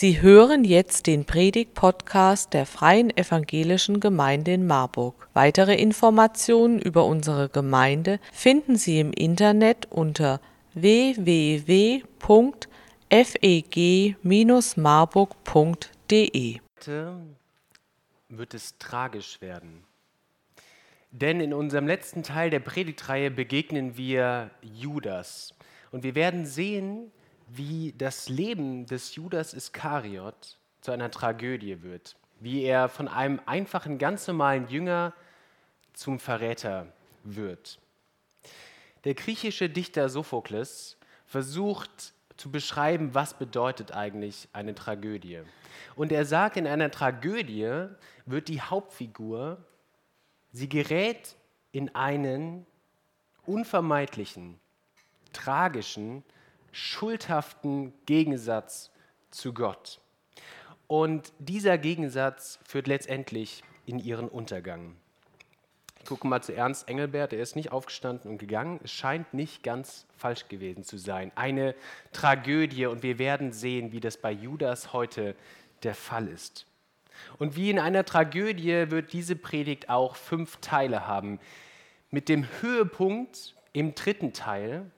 Sie hören jetzt den Predig-Podcast der Freien Evangelischen Gemeinde in Marburg. Weitere Informationen über unsere Gemeinde finden Sie im Internet unter www.feg-marburg.de. Heute wird es tragisch werden. Denn in unserem letzten Teil der Predigtreihe begegnen wir Judas. Und wir werden sehen, wie das Leben des Judas Iskariot zu einer Tragödie wird, wie er von einem einfachen, ganz normalen Jünger zum Verräter wird. Der griechische Dichter Sophokles versucht zu beschreiben, was bedeutet eigentlich eine Tragödie. Und er sagt, in einer Tragödie wird die Hauptfigur, sie gerät in einen unvermeidlichen, tragischen, schuldhaften Gegensatz zu Gott. Und dieser Gegensatz führt letztendlich in ihren Untergang. Ich gucke mal zu Ernst Engelbert, er ist nicht aufgestanden und gegangen. Es scheint nicht ganz falsch gewesen zu sein. Eine Tragödie und wir werden sehen, wie das bei Judas heute der Fall ist. Und wie in einer Tragödie wird diese Predigt auch fünf Teile haben. Mit dem Höhepunkt im dritten Teil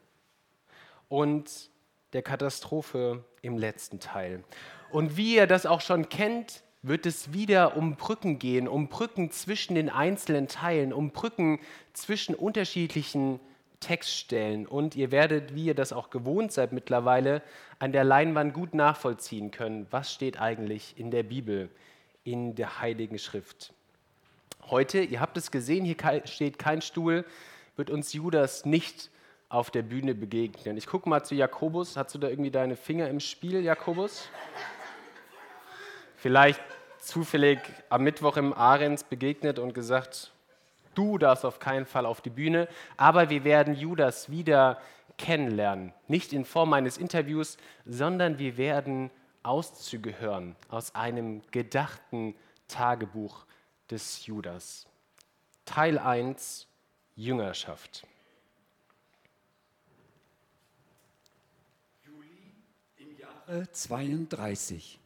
und der Katastrophe im letzten Teil. Und wie ihr das auch schon kennt, wird es wieder um Brücken gehen, um Brücken zwischen den einzelnen Teilen, um Brücken zwischen unterschiedlichen Textstellen. Und ihr werdet, wie ihr das auch gewohnt seid mittlerweile, an der Leinwand gut nachvollziehen können, was steht eigentlich in der Bibel, in der Heiligen Schrift. Heute, ihr habt es gesehen, hier steht kein Stuhl, wird uns Judas nicht auf der Bühne begegnen. Ich gucke mal zu Jakobus. Hast du da irgendwie deine Finger im Spiel, Jakobus? Vielleicht zufällig am Mittwoch im Ahrens begegnet und gesagt, du darfst auf keinen Fall auf die Bühne, aber wir werden Judas wieder kennenlernen. Nicht in Form eines Interviews, sondern wir werden Auszüge hören aus einem gedachten Tagebuch des Judas. Teil 1 Jüngerschaft. 32.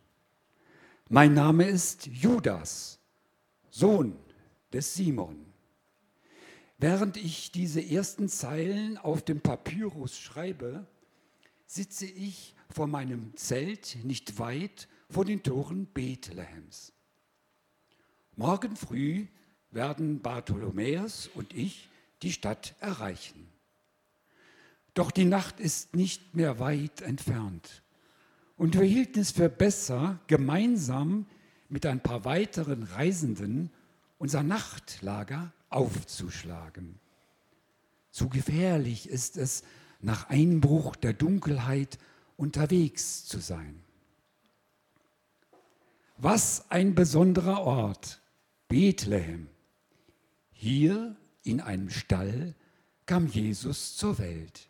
Mein Name ist Judas, Sohn des Simon. Während ich diese ersten Zeilen auf dem Papyrus schreibe, sitze ich vor meinem Zelt nicht weit vor den Toren Bethlehems. Morgen früh werden Bartholomäus und ich die Stadt erreichen. Doch die Nacht ist nicht mehr weit entfernt. Und wir hielten es für besser, gemeinsam mit ein paar weiteren Reisenden unser Nachtlager aufzuschlagen. Zu gefährlich ist es, nach Einbruch der Dunkelheit unterwegs zu sein. Was ein besonderer Ort, Bethlehem. Hier in einem Stall kam Jesus zur Welt.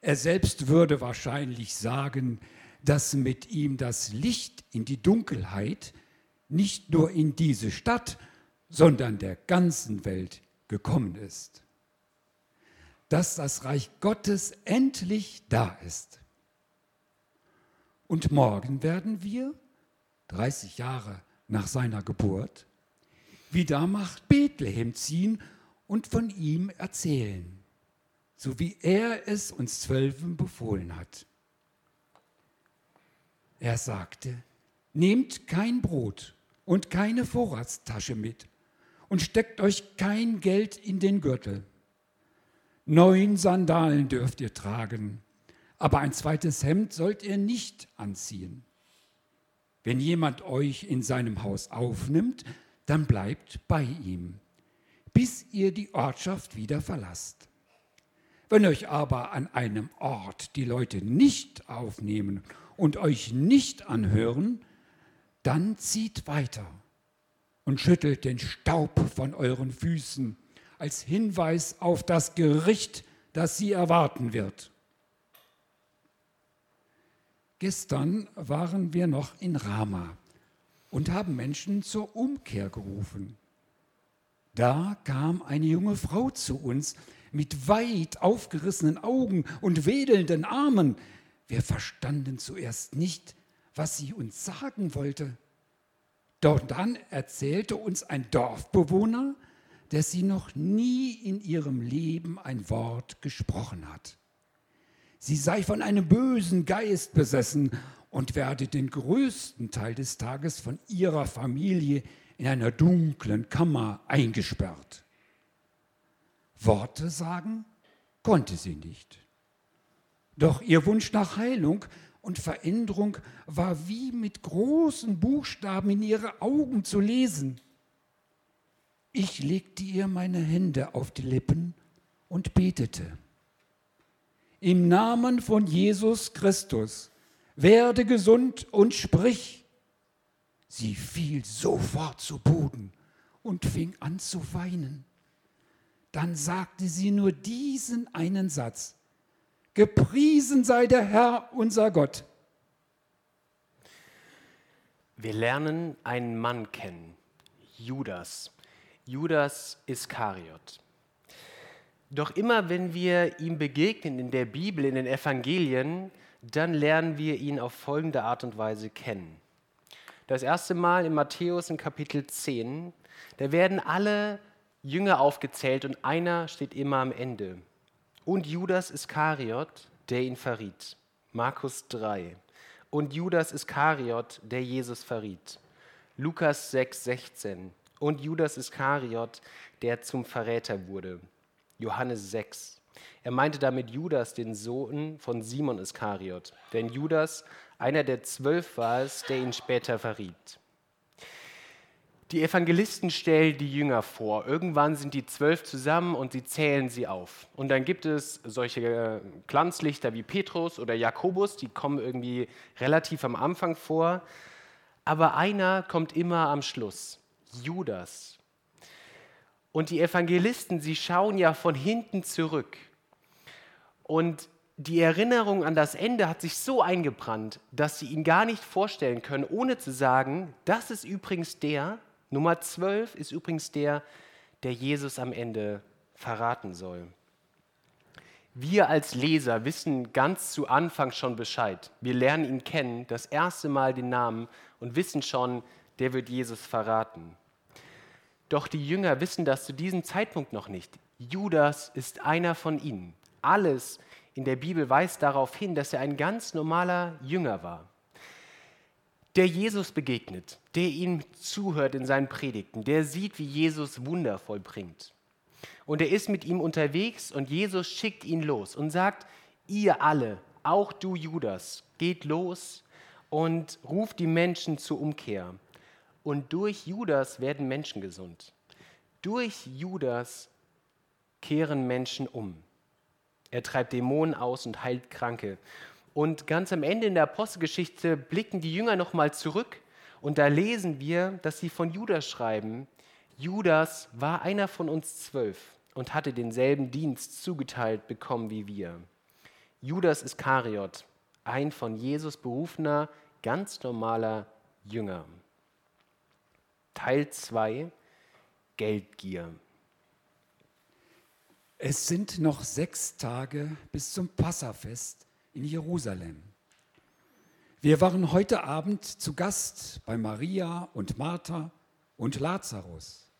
Er selbst würde wahrscheinlich sagen, dass mit ihm das Licht in die Dunkelheit nicht nur in diese Stadt, sondern der ganzen Welt gekommen ist. Dass das Reich Gottes endlich da ist. Und morgen werden wir, 30 Jahre nach seiner Geburt, wieder nach Bethlehem ziehen und von ihm erzählen, so wie er es uns Zwölfen befohlen hat. Er sagte, nehmt kein Brot und keine Vorratstasche mit und steckt euch kein Geld in den Gürtel. Neun Sandalen dürft ihr tragen, aber ein zweites Hemd sollt ihr nicht anziehen. Wenn jemand euch in seinem Haus aufnimmt, dann bleibt bei ihm, bis ihr die Ortschaft wieder verlasst. Wenn euch aber an einem Ort die Leute nicht aufnehmen und euch nicht anhören, dann zieht weiter und schüttelt den Staub von euren Füßen als Hinweis auf das Gericht, das sie erwarten wird. Gestern waren wir noch in Rama und haben Menschen zur Umkehr gerufen. Da kam eine junge Frau zu uns mit weit aufgerissenen Augen und wedelnden Armen. Wir verstanden zuerst nicht, was sie uns sagen wollte. Doch dann erzählte uns ein Dorfbewohner, dass sie noch nie in ihrem Leben ein Wort gesprochen hat. Sie sei von einem bösen Geist besessen und werde den größten Teil des Tages von ihrer Familie in einer dunklen Kammer eingesperrt. Worte sagen konnte sie nicht. Doch ihr Wunsch nach Heilung und Veränderung war wie mit großen Buchstaben in ihre Augen zu lesen. Ich legte ihr meine Hände auf die Lippen und betete. Im Namen von Jesus Christus, werde gesund und sprich. Sie fiel sofort zu Boden und fing an zu weinen. Dann sagte sie nur diesen einen Satz. Gepriesen sei der Herr, unser Gott. Wir lernen einen Mann kennen, Judas. Judas Iskariot. Doch immer wenn wir ihm begegnen in der Bibel, in den Evangelien, dann lernen wir ihn auf folgende Art und Weise kennen. Das erste Mal in Matthäus in Kapitel 10, da werden alle Jünger aufgezählt und einer steht immer am Ende und Judas Iskariot, der ihn verriet. Markus 3. Und Judas Iskariot, der Jesus verriet. Lukas 6, 16. Und Judas Iskariot, der zum Verräter wurde. Johannes 6. Er meinte damit Judas, den Sohn von Simon Iskariot. Denn Judas, einer der zwölf war es, der ihn später verriet. Die Evangelisten stellen die Jünger vor. Irgendwann sind die zwölf zusammen und sie zählen sie auf. Und dann gibt es solche äh, Glanzlichter wie Petrus oder Jakobus, die kommen irgendwie relativ am Anfang vor. Aber einer kommt immer am Schluss, Judas. Und die Evangelisten, sie schauen ja von hinten zurück. Und die Erinnerung an das Ende hat sich so eingebrannt, dass sie ihn gar nicht vorstellen können, ohne zu sagen, das ist übrigens der, Nummer 12 ist übrigens der, der Jesus am Ende verraten soll. Wir als Leser wissen ganz zu Anfang schon Bescheid. Wir lernen ihn kennen, das erste Mal den Namen und wissen schon, der wird Jesus verraten. Doch die Jünger wissen das zu diesem Zeitpunkt noch nicht. Judas ist einer von ihnen. Alles in der Bibel weist darauf hin, dass er ein ganz normaler Jünger war der Jesus begegnet, der ihm zuhört in seinen Predigten, der sieht, wie Jesus Wunder vollbringt. Und er ist mit ihm unterwegs und Jesus schickt ihn los und sagt, ihr alle, auch du Judas, geht los und ruft die Menschen zur Umkehr. Und durch Judas werden Menschen gesund. Durch Judas kehren Menschen um. Er treibt Dämonen aus und heilt Kranke. Und ganz am Ende in der Apostelgeschichte blicken die Jünger nochmal zurück und da lesen wir, dass sie von Judas schreiben, Judas war einer von uns zwölf und hatte denselben Dienst zugeteilt bekommen wie wir. Judas Iskariot, ein von Jesus berufener, ganz normaler Jünger. Teil 2 Geldgier. Es sind noch sechs Tage bis zum Passafest in Jerusalem. Wir waren heute Abend zu Gast bei Maria und Martha und Lazarus.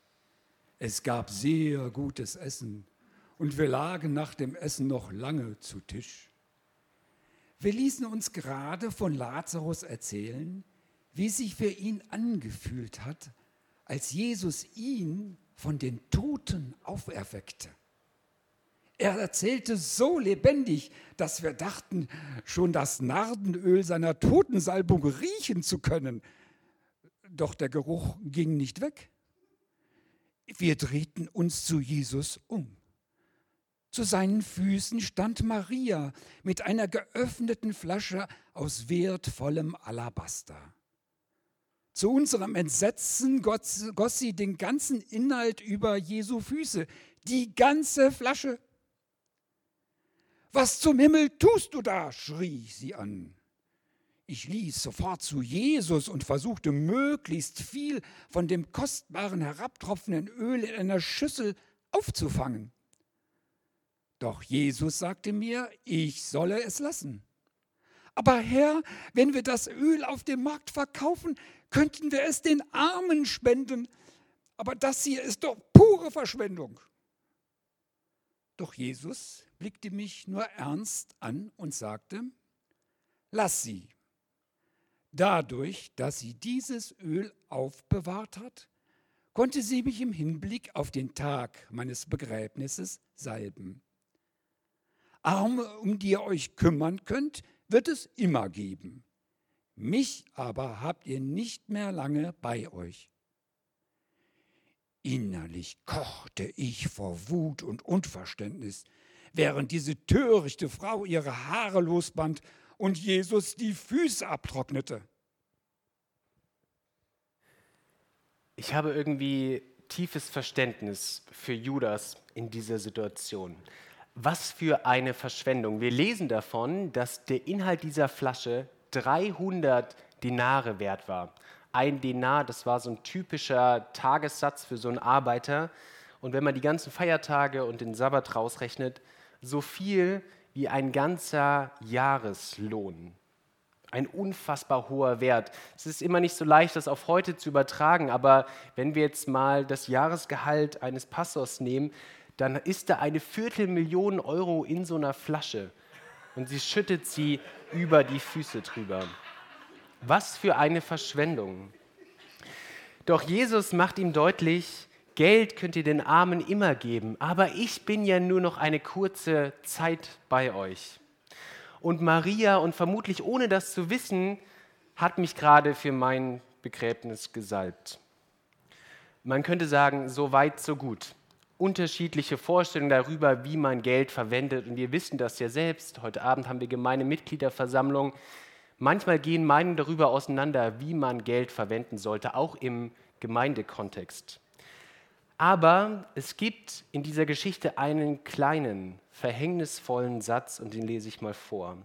Es gab sehr gutes Essen und wir lagen nach dem Essen noch lange zu Tisch. Wir ließen uns gerade von Lazarus erzählen, wie sich für ihn angefühlt hat, als Jesus ihn von den Toten auferweckte. Er erzählte so lebendig, dass wir dachten, schon das Nardenöl seiner Totensalbung riechen zu können. Doch der Geruch ging nicht weg. Wir drehten uns zu Jesus um. Zu seinen Füßen stand Maria mit einer geöffneten Flasche aus wertvollem Alabaster. Zu unserem Entsetzen goss, sie den ganzen Inhalt über Jesu Füße, die ganze Flasche. Was zum Himmel tust du da? schrie sie an. Ich ließ sofort zu Jesus und versuchte möglichst viel von dem kostbaren herabtropfenden Öl in einer Schüssel aufzufangen. Doch Jesus sagte mir, ich solle es lassen. Aber Herr, wenn wir das Öl auf dem Markt verkaufen, könnten wir es den Armen spenden. Aber das hier ist doch pure Verschwendung. Doch Jesus blickte mich nur ernst an und sagte, lass sie. Dadurch, dass sie dieses Öl aufbewahrt hat, konnte sie mich im Hinblick auf den Tag meines Begräbnisses salben. Arme, um die ihr euch kümmern könnt, wird es immer geben. Mich aber habt ihr nicht mehr lange bei euch. Innerlich kochte ich vor Wut und Unverständnis, während diese törichte Frau ihre Haare losband und Jesus die Füße abtrocknete. Ich habe irgendwie tiefes Verständnis für Judas in dieser Situation. Was für eine Verschwendung. Wir lesen davon, dass der Inhalt dieser Flasche 300 Dinare wert war. Ein Denar, das war so ein typischer Tagessatz für so einen Arbeiter. Und wenn man die ganzen Feiertage und den Sabbat rausrechnet, so viel wie ein ganzer Jahreslohn. Ein unfassbar hoher Wert. Es ist immer nicht so leicht, das auf heute zu übertragen, aber wenn wir jetzt mal das Jahresgehalt eines Pastors nehmen, dann ist da eine Viertelmillion Euro in so einer Flasche und sie schüttet sie über die Füße drüber. Was für eine Verschwendung. Doch Jesus macht ihm deutlich, Geld könnt ihr den Armen immer geben, aber ich bin ja nur noch eine kurze Zeit bei euch. Und Maria, und vermutlich ohne das zu wissen, hat mich gerade für mein Begräbnis gesalbt. Man könnte sagen, so weit, so gut unterschiedliche Vorstellungen darüber, wie man Geld verwendet. Und wir wissen das ja selbst. Heute Abend haben wir gemeine Mitgliederversammlung. Manchmal gehen Meinungen darüber auseinander, wie man Geld verwenden sollte, auch im Gemeindekontext. Aber es gibt in dieser Geschichte einen kleinen, verhängnisvollen Satz und den lese ich mal vor.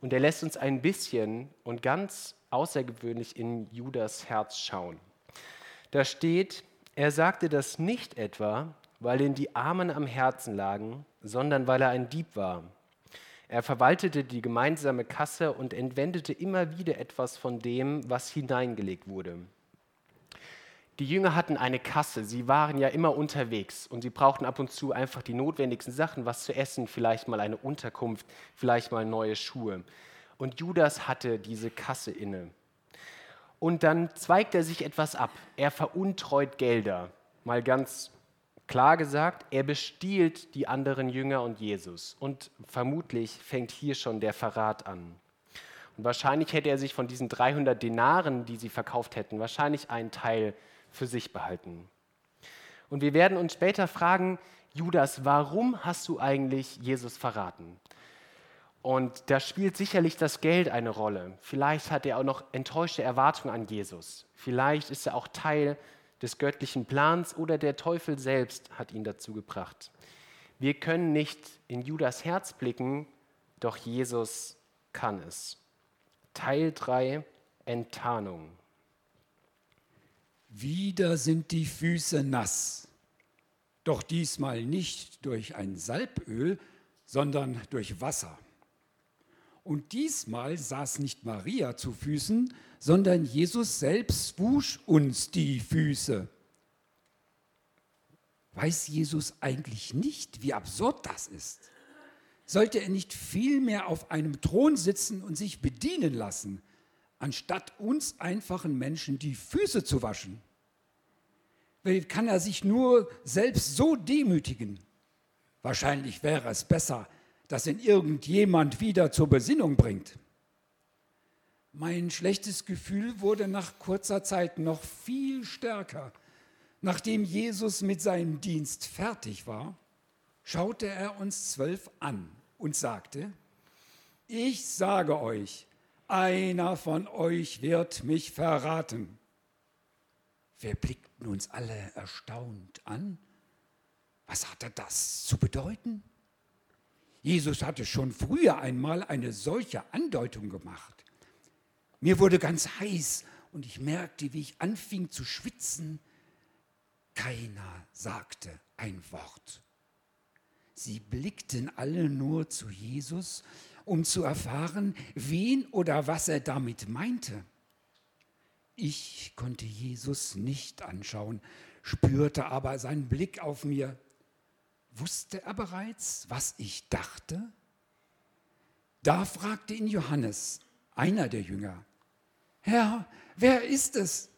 Und der lässt uns ein bisschen und ganz außergewöhnlich in Judas Herz schauen. Da steht, er sagte das nicht etwa, weil ihm die Armen am Herzen lagen, sondern weil er ein Dieb war. Er verwaltete die gemeinsame Kasse und entwendete immer wieder etwas von dem, was hineingelegt wurde. Die Jünger hatten eine Kasse, sie waren ja immer unterwegs und sie brauchten ab und zu einfach die notwendigsten Sachen, was zu essen, vielleicht mal eine Unterkunft, vielleicht mal neue Schuhe. Und Judas hatte diese Kasse inne. Und dann zweigt er sich etwas ab. Er veruntreut Gelder, mal ganz klar gesagt, er bestiehlt die anderen Jünger und Jesus. Und vermutlich fängt hier schon der Verrat an. Und wahrscheinlich hätte er sich von diesen 300 Denaren, die sie verkauft hätten, wahrscheinlich einen Teil für sich behalten. Und wir werden uns später fragen, Judas, warum hast du eigentlich Jesus verraten? Und da spielt sicherlich das Geld eine Rolle. Vielleicht hat er auch noch enttäuschte Erwartungen an Jesus. Vielleicht ist er auch Teil des göttlichen Plans oder der Teufel selbst hat ihn dazu gebracht. Wir können nicht in Judas Herz blicken, doch Jesus kann es. Teil 3 Enttarnung. Wieder sind die Füße nass, doch diesmal nicht durch ein Salböl, sondern durch Wasser. Und diesmal saß nicht Maria zu Füßen, sondern Jesus selbst wusch uns die Füße. Weiß Jesus eigentlich nicht, wie absurd das ist? Sollte er nicht vielmehr auf einem Thron sitzen und sich bedienen lassen, anstatt uns einfachen Menschen die Füße zu waschen? Kann er sich nur selbst so demütigen? Wahrscheinlich wäre es besser, das in irgendjemand wieder zur Besinnung bringt. Mein schlechtes Gefühl wurde nach kurzer Zeit noch viel stärker. Nachdem Jesus mit seinem Dienst fertig war, schaute er uns zwölf an und sagte, ich sage euch, einer von euch wird mich verraten. Wir blickten uns alle erstaunt an. Was hatte das zu bedeuten? Jesus hatte schon früher einmal eine solche Andeutung gemacht. Mir wurde ganz heiß und ich merkte, wie ich anfing zu schwitzen. Keiner sagte ein Wort. Sie blickten alle nur zu Jesus um zu erfahren, wen oder was er damit meinte. Ich konnte Jesus nicht anschauen, spürte aber seinen Blick auf mir. Wusste er bereits, was ich dachte? Da fragte ihn Johannes, einer der Jünger, Herr, wer ist es?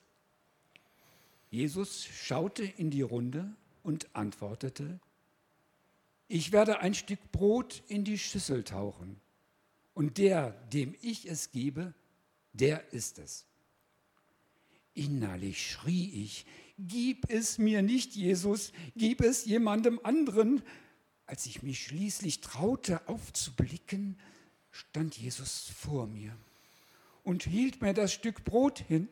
Jesus schaute in die Runde und antwortete, ich werde ein Stück Brot in die Schüssel tauchen, und der, dem ich es gebe, der ist es. Innerlich schrie ich, gib es mir nicht, Jesus, gib es jemandem anderen. Als ich mich schließlich traute aufzublicken, stand Jesus vor mir und hielt mir das Stück Brot hin.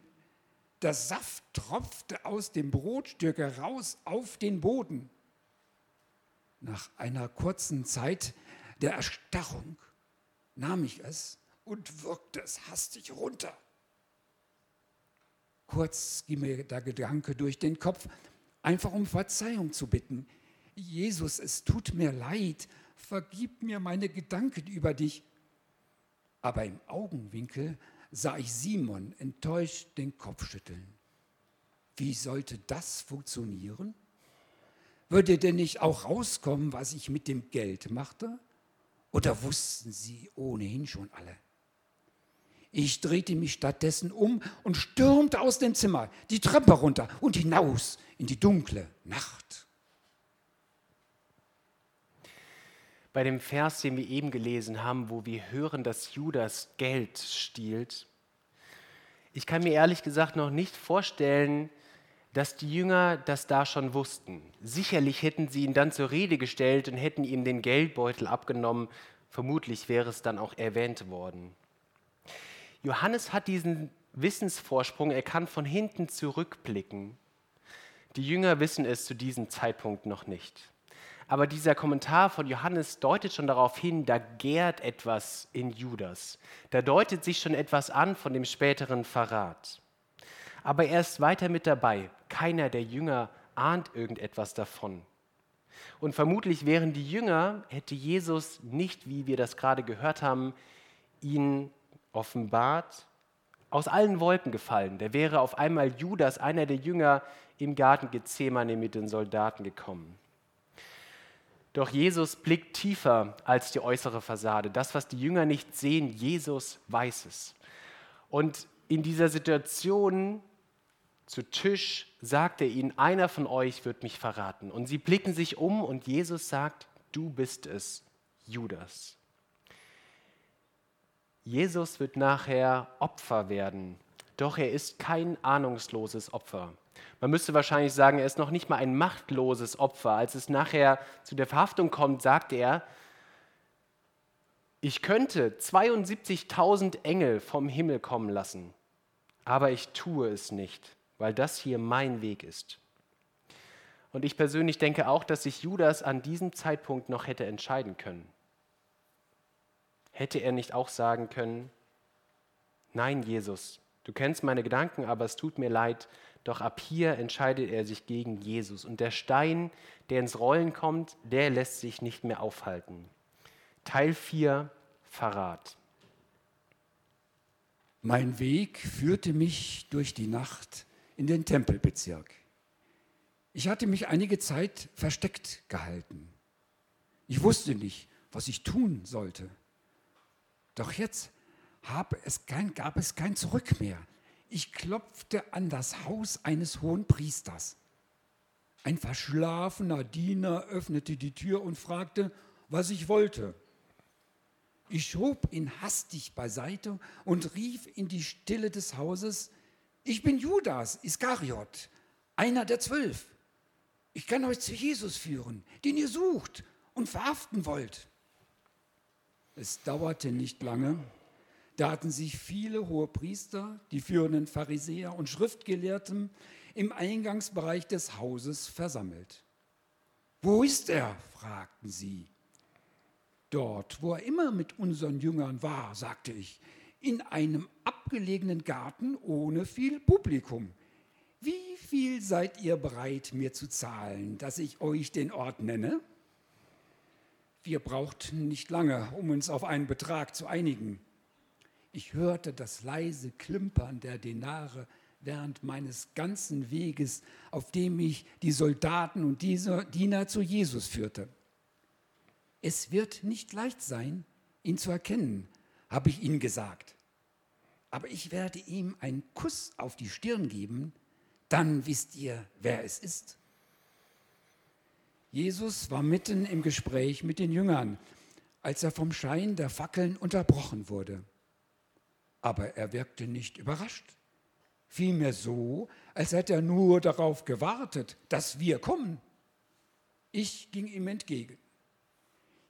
Der Saft tropfte aus dem Brotstück heraus auf den Boden. Nach einer kurzen Zeit der Erstarrung nahm ich es und wirkte es hastig runter. Kurz ging mir der Gedanke durch den Kopf, einfach um Verzeihung zu bitten. Jesus, es tut mir leid, vergib mir meine Gedanken über dich. Aber im Augenwinkel sah ich Simon enttäuscht den Kopf schütteln. Wie sollte das funktionieren? Würde denn nicht auch rauskommen, was ich mit dem Geld machte? Oder wussten sie ohnehin schon alle? Ich drehte mich stattdessen um und stürmte aus dem Zimmer, die Treppe runter und hinaus in die dunkle Nacht. bei dem Vers, den wir eben gelesen haben, wo wir hören, dass Judas Geld stiehlt. Ich kann mir ehrlich gesagt noch nicht vorstellen, dass die Jünger das da schon wussten. Sicherlich hätten sie ihn dann zur Rede gestellt und hätten ihm den Geldbeutel abgenommen. Vermutlich wäre es dann auch erwähnt worden. Johannes hat diesen Wissensvorsprung, er kann von hinten zurückblicken. Die Jünger wissen es zu diesem Zeitpunkt noch nicht. Aber dieser Kommentar von Johannes deutet schon darauf hin, da gärt etwas in Judas. Da deutet sich schon etwas an von dem späteren Verrat. Aber er ist weiter mit dabei. Keiner der Jünger ahnt irgendetwas davon. Und vermutlich wären die Jünger, hätte Jesus nicht, wie wir das gerade gehört haben, ihn offenbart, aus allen Wolken gefallen. Der wäre auf einmal Judas, einer der Jünger, im Garten Gethsemane mit den Soldaten gekommen. Doch Jesus blickt tiefer als die äußere Fassade. Das, was die Jünger nicht sehen, Jesus weiß es. Und in dieser Situation zu Tisch sagt er ihnen, einer von euch wird mich verraten. Und sie blicken sich um und Jesus sagt, du bist es, Judas. Jesus wird nachher Opfer werden, doch er ist kein ahnungsloses Opfer. Man müsste wahrscheinlich sagen, er ist noch nicht mal ein machtloses Opfer. Als es nachher zu der Verhaftung kommt, sagt er, ich könnte 72.000 Engel vom Himmel kommen lassen, aber ich tue es nicht, weil das hier mein Weg ist. Und ich persönlich denke auch, dass sich Judas an diesem Zeitpunkt noch hätte entscheiden können. Hätte er nicht auch sagen können, nein Jesus, du kennst meine Gedanken, aber es tut mir leid, doch ab hier entscheidet er sich gegen Jesus. Und der Stein, der ins Rollen kommt, der lässt sich nicht mehr aufhalten. Teil 4, Verrat. Mein Weg führte mich durch die Nacht in den Tempelbezirk. Ich hatte mich einige Zeit versteckt gehalten. Ich wusste nicht, was ich tun sollte. Doch jetzt es kein, gab es kein Zurück mehr. Ich klopfte an das Haus eines hohen Priesters. Ein verschlafener Diener öffnete die Tür und fragte, was ich wollte. Ich schob ihn hastig beiseite und rief in die Stille des Hauses, ich bin Judas Iskariot, einer der zwölf. Ich kann euch zu Jesus führen, den ihr sucht und verhaften wollt. Es dauerte nicht lange, da hatten sich viele hohe Priester, die führenden Pharisäer und Schriftgelehrten im Eingangsbereich des Hauses versammelt. Wo ist er? fragten sie. Dort, wo er immer mit unseren Jüngern war, sagte ich, in einem abgelegenen Garten ohne viel Publikum. Wie viel seid ihr bereit, mir zu zahlen, dass ich euch den Ort nenne? Wir brauchten nicht lange, um uns auf einen Betrag zu einigen. Ich hörte das leise Klimpern der Denare während meines ganzen Weges, auf dem mich die Soldaten und diese Diener zu Jesus führte. Es wird nicht leicht sein, ihn zu erkennen, habe ich ihnen gesagt. Aber ich werde ihm einen Kuss auf die Stirn geben, dann wisst ihr, wer es ist. Jesus war mitten im Gespräch mit den Jüngern, als er vom Schein der Fackeln unterbrochen wurde. Aber er wirkte nicht überrascht. Vielmehr so, als hätte er nur darauf gewartet, dass wir kommen. Ich ging ihm entgegen.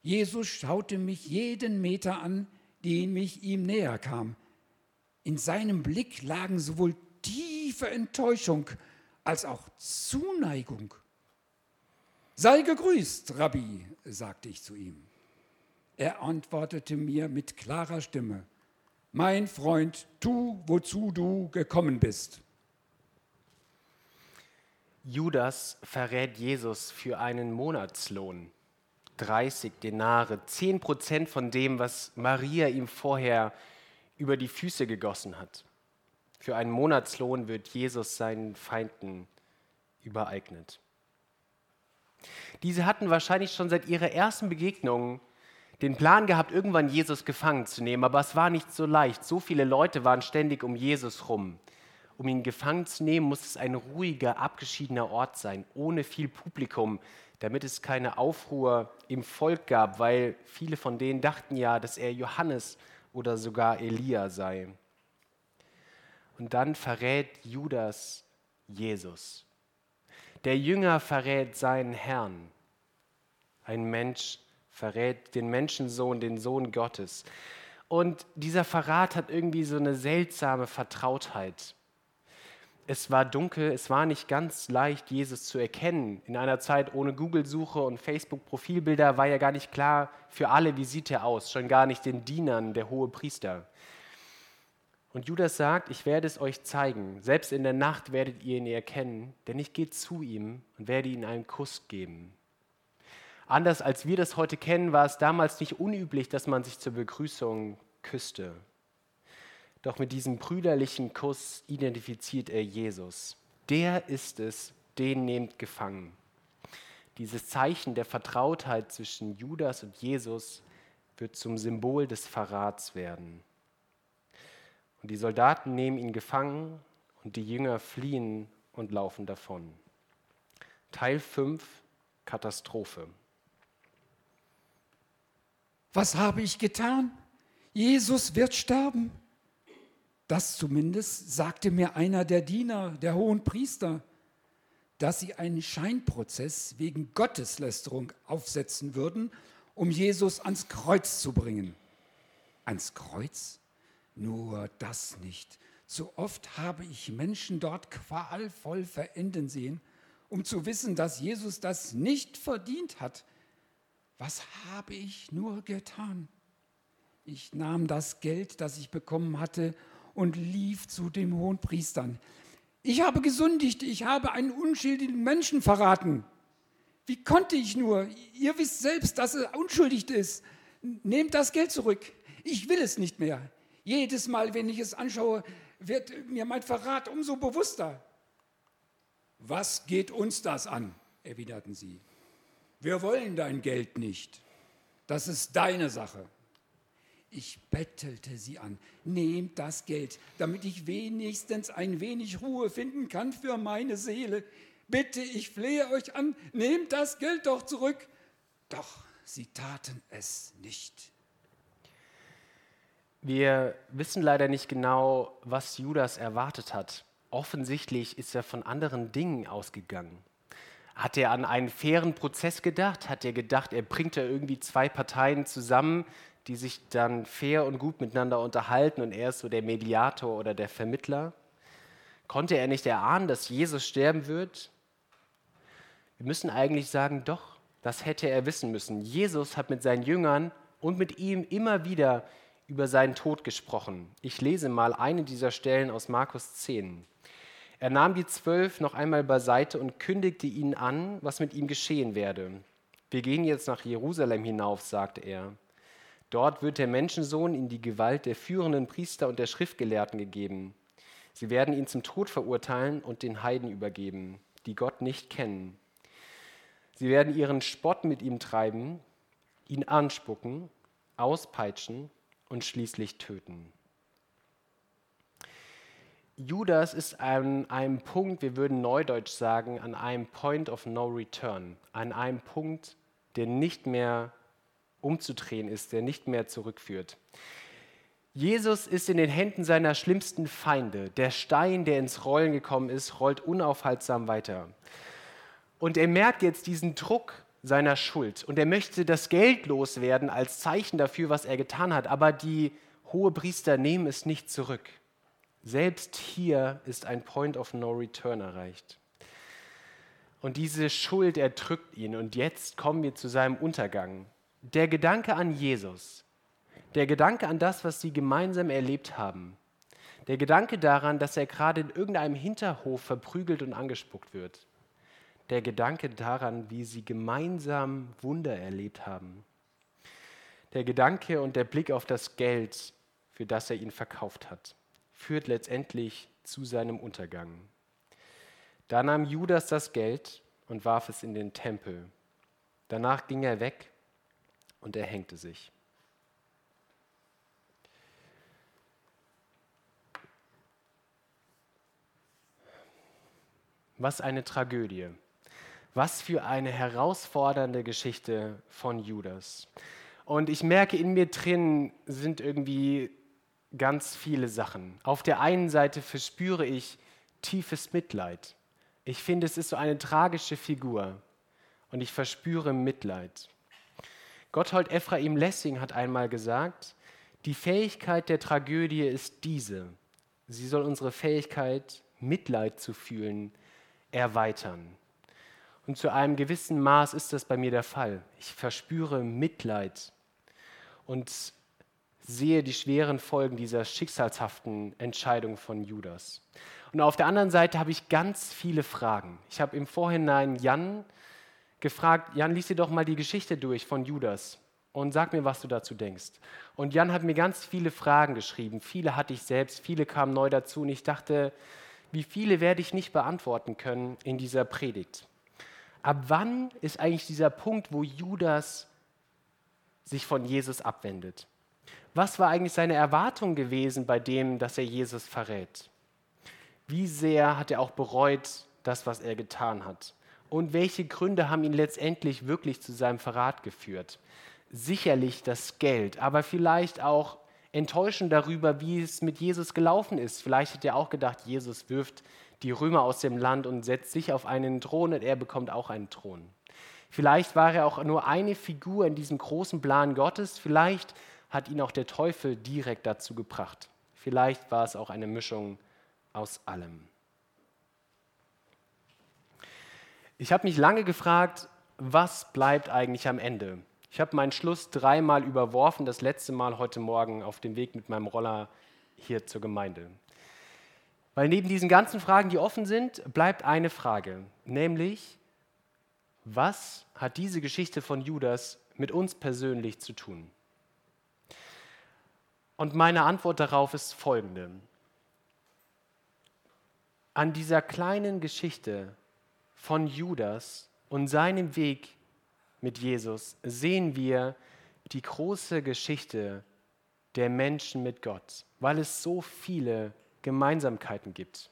Jesus schaute mich jeden Meter an, den mich ihm näher kam. In seinem Blick lagen sowohl tiefe Enttäuschung als auch Zuneigung. Sei gegrüßt, Rabbi, sagte ich zu ihm. Er antwortete mir mit klarer Stimme, mein Freund, tu, wozu du gekommen bist. Judas verrät Jesus für einen Monatslohn. 30 Denare, 10 Prozent von dem, was Maria ihm vorher über die Füße gegossen hat. Für einen Monatslohn wird Jesus seinen Feinden übereignet. Diese hatten wahrscheinlich schon seit ihrer ersten Begegnung den Plan gehabt, irgendwann Jesus gefangen zu nehmen, aber es war nicht so leicht. So viele Leute waren ständig um Jesus rum. Um ihn gefangen zu nehmen, muss es ein ruhiger, abgeschiedener Ort sein, ohne viel Publikum, damit es keine Aufruhr im Volk gab, weil viele von denen dachten ja, dass er Johannes oder sogar Elia sei. Und dann verrät Judas Jesus. Der Jünger verrät seinen Herrn. Ein Mensch verrät den Menschensohn, den Sohn Gottes. Und dieser Verrat hat irgendwie so eine seltsame Vertrautheit. Es war dunkel, es war nicht ganz leicht, Jesus zu erkennen. In einer Zeit ohne Google-Suche und Facebook-Profilbilder war ja gar nicht klar für alle, wie sieht er aus, schon gar nicht den Dienern, der hohe Priester. Und Judas sagt, ich werde es euch zeigen. Selbst in der Nacht werdet ihr ihn erkennen, denn ich gehe zu ihm und werde ihm einen Kuss geben. Anders als wir das heute kennen, war es damals nicht unüblich, dass man sich zur Begrüßung küsste. Doch mit diesem brüderlichen Kuss identifiziert er Jesus. Der ist es, den nehmt gefangen. Dieses Zeichen der Vertrautheit zwischen Judas und Jesus wird zum Symbol des Verrats werden. Und die Soldaten nehmen ihn gefangen und die Jünger fliehen und laufen davon. Teil 5 Katastrophe. Was habe ich getan? Jesus wird sterben. Das zumindest sagte mir einer der Diener, der hohen Priester, dass sie einen Scheinprozess wegen Gotteslästerung aufsetzen würden, um Jesus ans Kreuz zu bringen. Ans Kreuz? Nur das nicht. Zu oft habe ich Menschen dort qualvoll verenden sehen, um zu wissen, dass Jesus das nicht verdient hat, was habe ich nur getan? Ich nahm das Geld, das ich bekommen hatte, und lief zu den hohen Priestern. Ich habe gesündigt, ich habe einen unschuldigen Menschen verraten. Wie konnte ich nur? Ihr wisst selbst, dass er unschuldig ist. Nehmt das Geld zurück. Ich will es nicht mehr. Jedes Mal, wenn ich es anschaue, wird mir mein Verrat umso bewusster. Was geht uns das an? erwiderten sie. Wir wollen dein Geld nicht. Das ist deine Sache. Ich bettelte sie an, nehmt das Geld, damit ich wenigstens ein wenig Ruhe finden kann für meine Seele. Bitte, ich flehe euch an, nehmt das Geld doch zurück. Doch sie taten es nicht. Wir wissen leider nicht genau, was Judas erwartet hat. Offensichtlich ist er von anderen Dingen ausgegangen. Hat er an einen fairen Prozess gedacht? Hat er gedacht, er bringt da irgendwie zwei Parteien zusammen, die sich dann fair und gut miteinander unterhalten und er ist so der Mediator oder der Vermittler? Konnte er nicht erahnen, dass Jesus sterben wird? Wir müssen eigentlich sagen, doch, das hätte er wissen müssen. Jesus hat mit seinen Jüngern und mit ihm immer wieder über seinen Tod gesprochen. Ich lese mal eine dieser Stellen aus Markus 10. Er nahm die zwölf noch einmal beiseite und kündigte ihnen an, was mit ihm geschehen werde. Wir gehen jetzt nach Jerusalem hinauf, sagte er. Dort wird der Menschensohn in die Gewalt der führenden Priester und der Schriftgelehrten gegeben. Sie werden ihn zum Tod verurteilen und den Heiden übergeben, die Gott nicht kennen. Sie werden ihren Spott mit ihm treiben, ihn anspucken, auspeitschen und schließlich töten. Judas ist an einem Punkt, wir würden neudeutsch sagen, an einem Point of No Return, an einem Punkt, der nicht mehr umzudrehen ist, der nicht mehr zurückführt. Jesus ist in den Händen seiner schlimmsten Feinde. Der Stein, der ins Rollen gekommen ist, rollt unaufhaltsam weiter. Und er merkt jetzt diesen Druck seiner Schuld und er möchte das Geld loswerden als Zeichen dafür, was er getan hat. Aber die Hohepriester nehmen es nicht zurück. Selbst hier ist ein Point of No Return erreicht. Und diese Schuld erdrückt ihn. Und jetzt kommen wir zu seinem Untergang. Der Gedanke an Jesus, der Gedanke an das, was sie gemeinsam erlebt haben, der Gedanke daran, dass er gerade in irgendeinem Hinterhof verprügelt und angespuckt wird, der Gedanke daran, wie sie gemeinsam Wunder erlebt haben, der Gedanke und der Blick auf das Geld, für das er ihn verkauft hat, führt letztendlich zu seinem Untergang. Da nahm Judas das Geld und warf es in den Tempel. Danach ging er weg und er hängte sich. Was eine Tragödie. Was für eine herausfordernde Geschichte von Judas. Und ich merke, in mir drin sind irgendwie ganz viele Sachen. Auf der einen Seite verspüre ich tiefes Mitleid. Ich finde, es ist so eine tragische Figur und ich verspüre Mitleid. Gotthold Ephraim Lessing hat einmal gesagt, die Fähigkeit der Tragödie ist diese. Sie soll unsere Fähigkeit, Mitleid zu fühlen, erweitern. Und zu einem gewissen Maß ist das bei mir der Fall. Ich verspüre Mitleid und sehe die schweren Folgen dieser schicksalshaften Entscheidung von Judas. Und auf der anderen Seite habe ich ganz viele Fragen. Ich habe im Vorhinein Jan gefragt, Jan, lies dir doch mal die Geschichte durch von Judas und sag mir, was du dazu denkst. Und Jan hat mir ganz viele Fragen geschrieben. Viele hatte ich selbst, viele kamen neu dazu und ich dachte, wie viele werde ich nicht beantworten können in dieser Predigt. Ab wann ist eigentlich dieser Punkt, wo Judas sich von Jesus abwendet? Was war eigentlich seine Erwartung gewesen bei dem, dass er Jesus verrät? Wie sehr hat er auch bereut, das, was er getan hat? Und welche Gründe haben ihn letztendlich wirklich zu seinem Verrat geführt? Sicherlich das Geld, aber vielleicht auch Enttäuschung darüber, wie es mit Jesus gelaufen ist. Vielleicht hat er auch gedacht, Jesus wirft die Römer aus dem Land und setzt sich auf einen Thron und er bekommt auch einen Thron. Vielleicht war er auch nur eine Figur in diesem großen Plan Gottes. Vielleicht hat ihn auch der Teufel direkt dazu gebracht. Vielleicht war es auch eine Mischung aus allem. Ich habe mich lange gefragt, was bleibt eigentlich am Ende? Ich habe meinen Schluss dreimal überworfen, das letzte Mal heute Morgen auf dem Weg mit meinem Roller hier zur Gemeinde. Weil neben diesen ganzen Fragen, die offen sind, bleibt eine Frage, nämlich, was hat diese Geschichte von Judas mit uns persönlich zu tun? Und meine Antwort darauf ist folgende. An dieser kleinen Geschichte von Judas und seinem Weg mit Jesus sehen wir die große Geschichte der Menschen mit Gott, weil es so viele Gemeinsamkeiten gibt.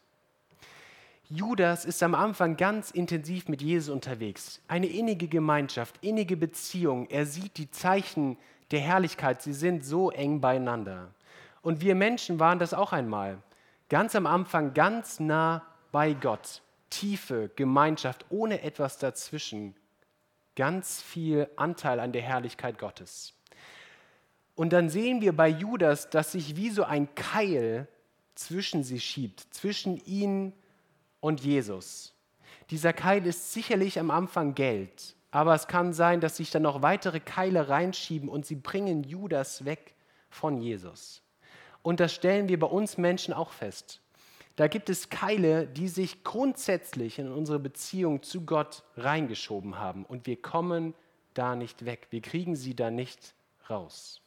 Judas ist am Anfang ganz intensiv mit Jesus unterwegs. Eine innige Gemeinschaft, innige Beziehung. Er sieht die Zeichen der Herrlichkeit. Sie sind so eng beieinander. Und wir Menschen waren das auch einmal. Ganz am Anfang ganz nah bei Gott tiefe Gemeinschaft ohne etwas dazwischen, ganz viel Anteil an der Herrlichkeit Gottes. Und dann sehen wir bei Judas, dass sich wie so ein Keil zwischen sie schiebt, zwischen ihn und Jesus. Dieser Keil ist sicherlich am Anfang Geld, aber es kann sein, dass sich dann noch weitere Keile reinschieben und sie bringen Judas weg von Jesus. Und das stellen wir bei uns Menschen auch fest. Da gibt es Keile, die sich grundsätzlich in unsere Beziehung zu Gott reingeschoben haben und wir kommen da nicht weg. Wir kriegen sie da nicht raus.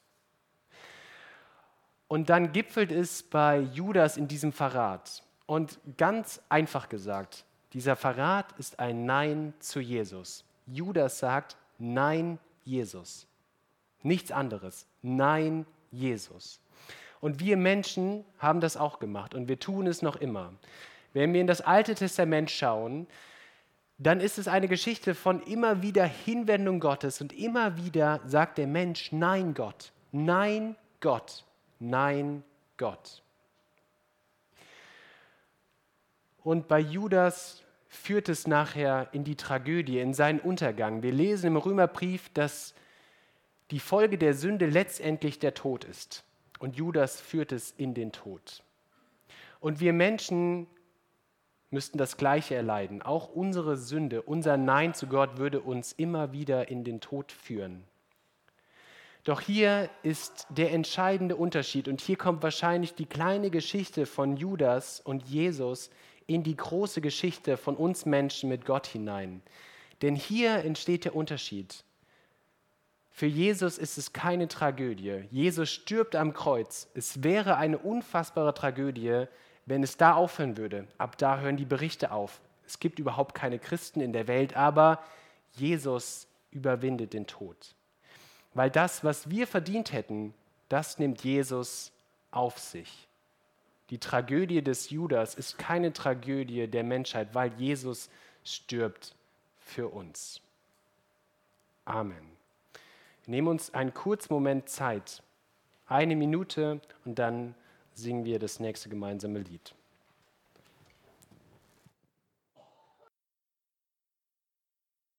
Und dann gipfelt es bei Judas in diesem Verrat. Und ganz einfach gesagt, dieser Verrat ist ein Nein zu Jesus. Judas sagt Nein Jesus. Nichts anderes. Nein Jesus. Und wir Menschen haben das auch gemacht und wir tun es noch immer. Wenn wir in das Alte Testament schauen, dann ist es eine Geschichte von immer wieder Hinwendung Gottes und immer wieder sagt der Mensch Nein Gott, Nein Gott, Nein Gott. Und bei Judas führt es nachher in die Tragödie, in seinen Untergang. Wir lesen im Römerbrief, dass die Folge der Sünde letztendlich der Tod ist. Und Judas führt es in den Tod. Und wir Menschen müssten das Gleiche erleiden. Auch unsere Sünde, unser Nein zu Gott würde uns immer wieder in den Tod führen. Doch hier ist der entscheidende Unterschied und hier kommt wahrscheinlich die kleine Geschichte von Judas und Jesus in die große Geschichte von uns Menschen mit Gott hinein. Denn hier entsteht der Unterschied. Für Jesus ist es keine Tragödie. Jesus stirbt am Kreuz. Es wäre eine unfassbare Tragödie, wenn es da aufhören würde. Ab da hören die Berichte auf. Es gibt überhaupt keine Christen in der Welt, aber Jesus überwindet den Tod. Weil das, was wir verdient hätten, das nimmt Jesus auf sich. Die Tragödie des Judas ist keine Tragödie der Menschheit, weil Jesus stirbt für uns. Amen. Wir nehmen uns einen kurzen Moment Zeit, eine Minute, und dann singen wir das nächste gemeinsame Lied.